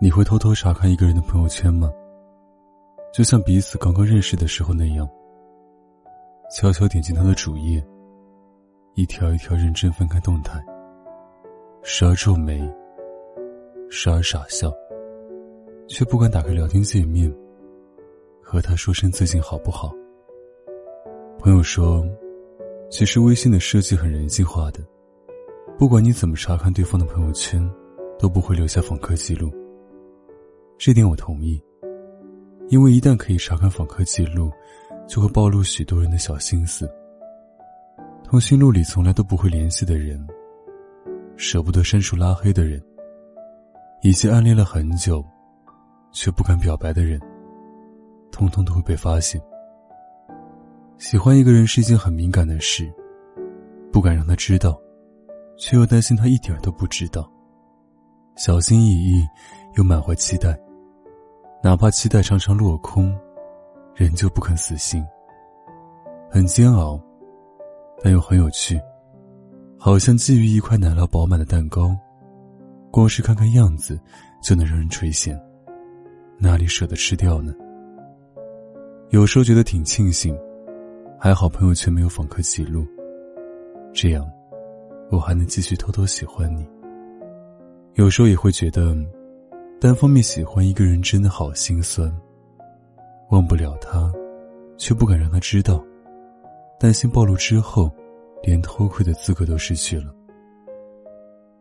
你会偷偷查看一个人的朋友圈吗？就像彼此刚刚认识的时候那样，悄悄点进他的主页，一条一条认真翻开动态，时而皱眉，时而傻笑，却不敢打开聊天界面，和他说声最近好不好。朋友说，其实微信的设计很人性化的，不管你怎么查看对方的朋友圈，都不会留下访客记录。这点我同意，因为一旦可以查看访客记录，就会暴露许多人的小心思。通讯录里从来都不会联系的人，舍不得删除拉黑的人，以及暗恋了很久却不敢表白的人，通通都会被发现。喜欢一个人是一件很敏感的事，不敢让他知道，却又担心他一点都不知道，小心翼翼又满怀期待。哪怕期待常常落空，仍旧不肯死心。很煎熬，但又很有趣，好像觊觎一块奶酪饱满的蛋糕，光是看看样子就能让人垂涎，哪里舍得吃掉呢？有时候觉得挺庆幸，还好朋友圈没有访客记录，这样我还能继续偷偷喜欢你。有时候也会觉得。单方面喜欢一个人真的好心酸，忘不了他，却不敢让他知道，担心暴露之后，连偷窥的资格都失去了。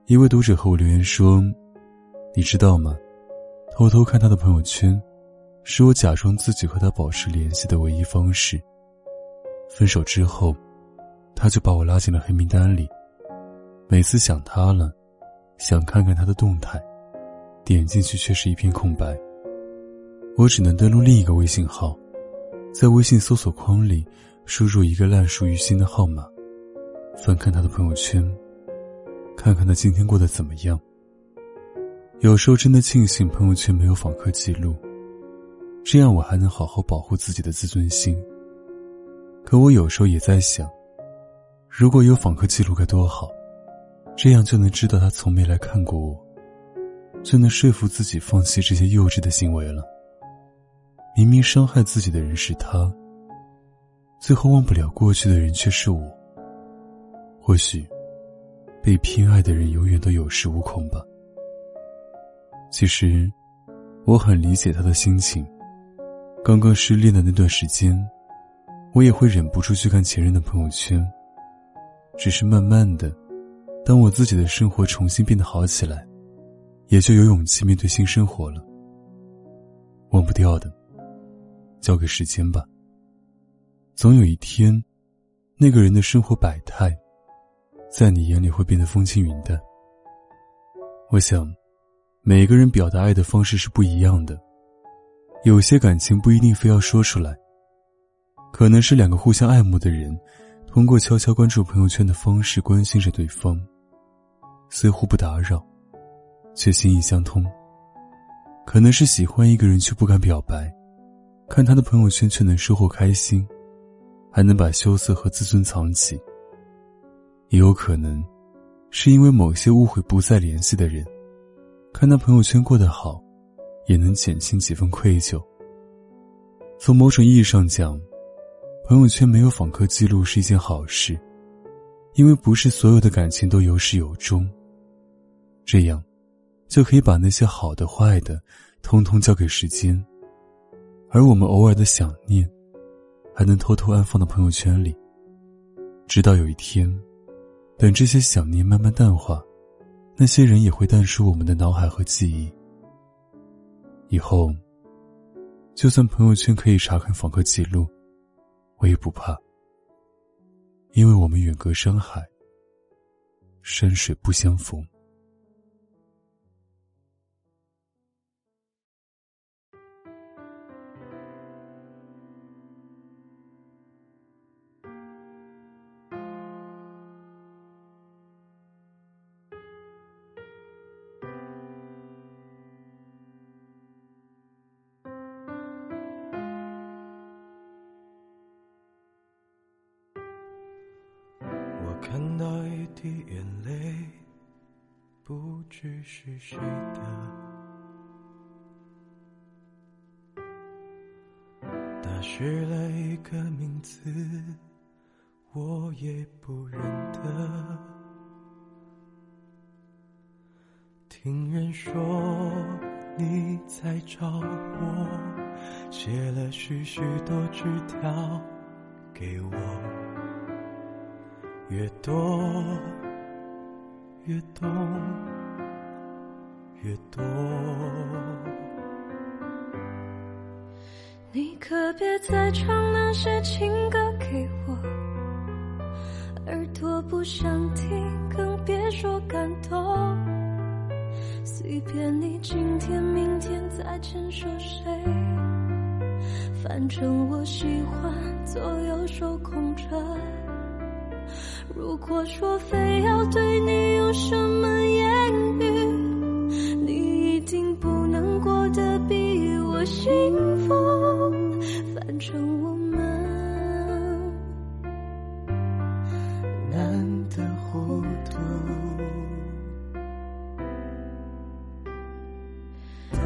一位读者和我留言说：“你知道吗？偷偷看他的朋友圈，是我假装自己和他保持联系的唯一方式。分手之后，他就把我拉进了黑名单里。每次想他了，想看看他的动态。”点进去却是一片空白。我只能登录另一个微信号，在微信搜索框里输入一个烂熟于心的号码，翻看他的朋友圈，看看他今天过得怎么样。有时候真的庆幸朋友圈没有访客记录，这样我还能好好保护自己的自尊心。可我有时候也在想，如果有访客记录该多好，这样就能知道他从没来看过我。就能说服自己放弃这些幼稚的行为了。明明伤害自己的人是他，最后忘不了过去的人却是我。或许，被偏爱的人永远都有恃无恐吧。其实，我很理解他的心情。刚刚失恋的那段时间，我也会忍不住去看前任的朋友圈。只是慢慢的，当我自己的生活重新变得好起来。也就有勇气面对新生活了。忘不掉的，交给时间吧。总有一天，那个人的生活百态，在你眼里会变得风轻云淡。我想，每个人表达爱的方式是不一样的。有些感情不一定非要说出来，可能是两个互相爱慕的人，通过悄悄关注朋友圈的方式关心着对方，虽互不打扰。却心意相通。可能是喜欢一个人却不敢表白，看他的朋友圈却能收获开心，还能把羞涩和自尊藏起。也有可能，是因为某些误会不再联系的人，看他朋友圈过得好，也能减轻几分愧疚。从某种意义上讲，朋友圈没有访客记录是一件好事，因为不是所有的感情都有始有终。这样。就可以把那些好的、坏的，通通交给时间，而我们偶尔的想念，还能偷偷安放到朋友圈里。直到有一天，等这些想念慢慢淡化，那些人也会淡出我们的脑海和记忆。以后，就算朋友圈可以查看访客记录，我也不怕，因为我们远隔山海，山水不相逢。滴眼泪，不知是谁的。打湿了一个名字，我也不认得。听人说你在找我，写了许许多纸条给我。越多，越懂，越多。你可别再唱那些情歌给我，耳朵不想听，更别说感动。随便你今天、明天再牵手谁，反正我喜欢左右手空着。如果说非要对你有什么言语，你一定不能过得比我幸福。反正我们难得糊涂，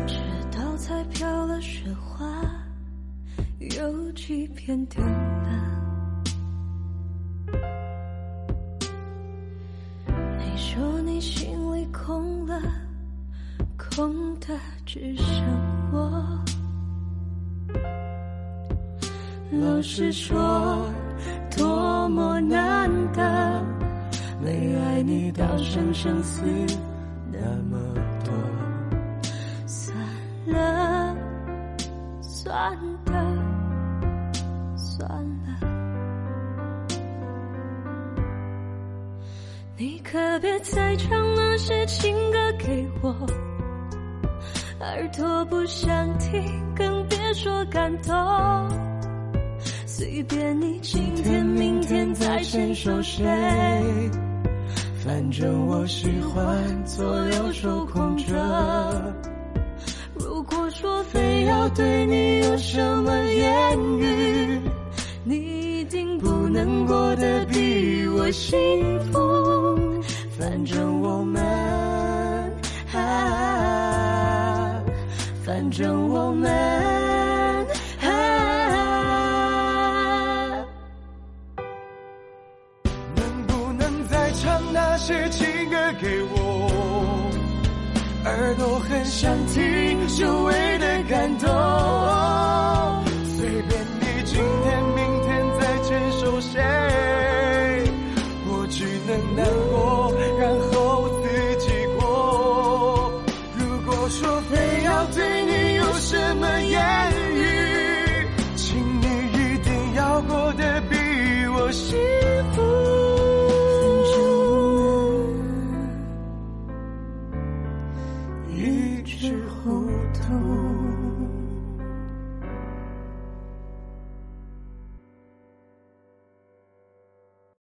直到彩飘了雪花，有几片你说你心里。空了，空的只剩我。老实说，多么难得，没爱你到生生死那么多。算了，算了，算了。可别再唱那些情歌给我，耳朵不想听，更别说感动。随便你今天、明天再牵手谁，反正我喜欢左右手空着。如果说非要对你有什么言语，你一定不能过得比我幸福。反正我们，反正我们，能不能再唱那些情歌给我？耳朵很想听，久违的感动。言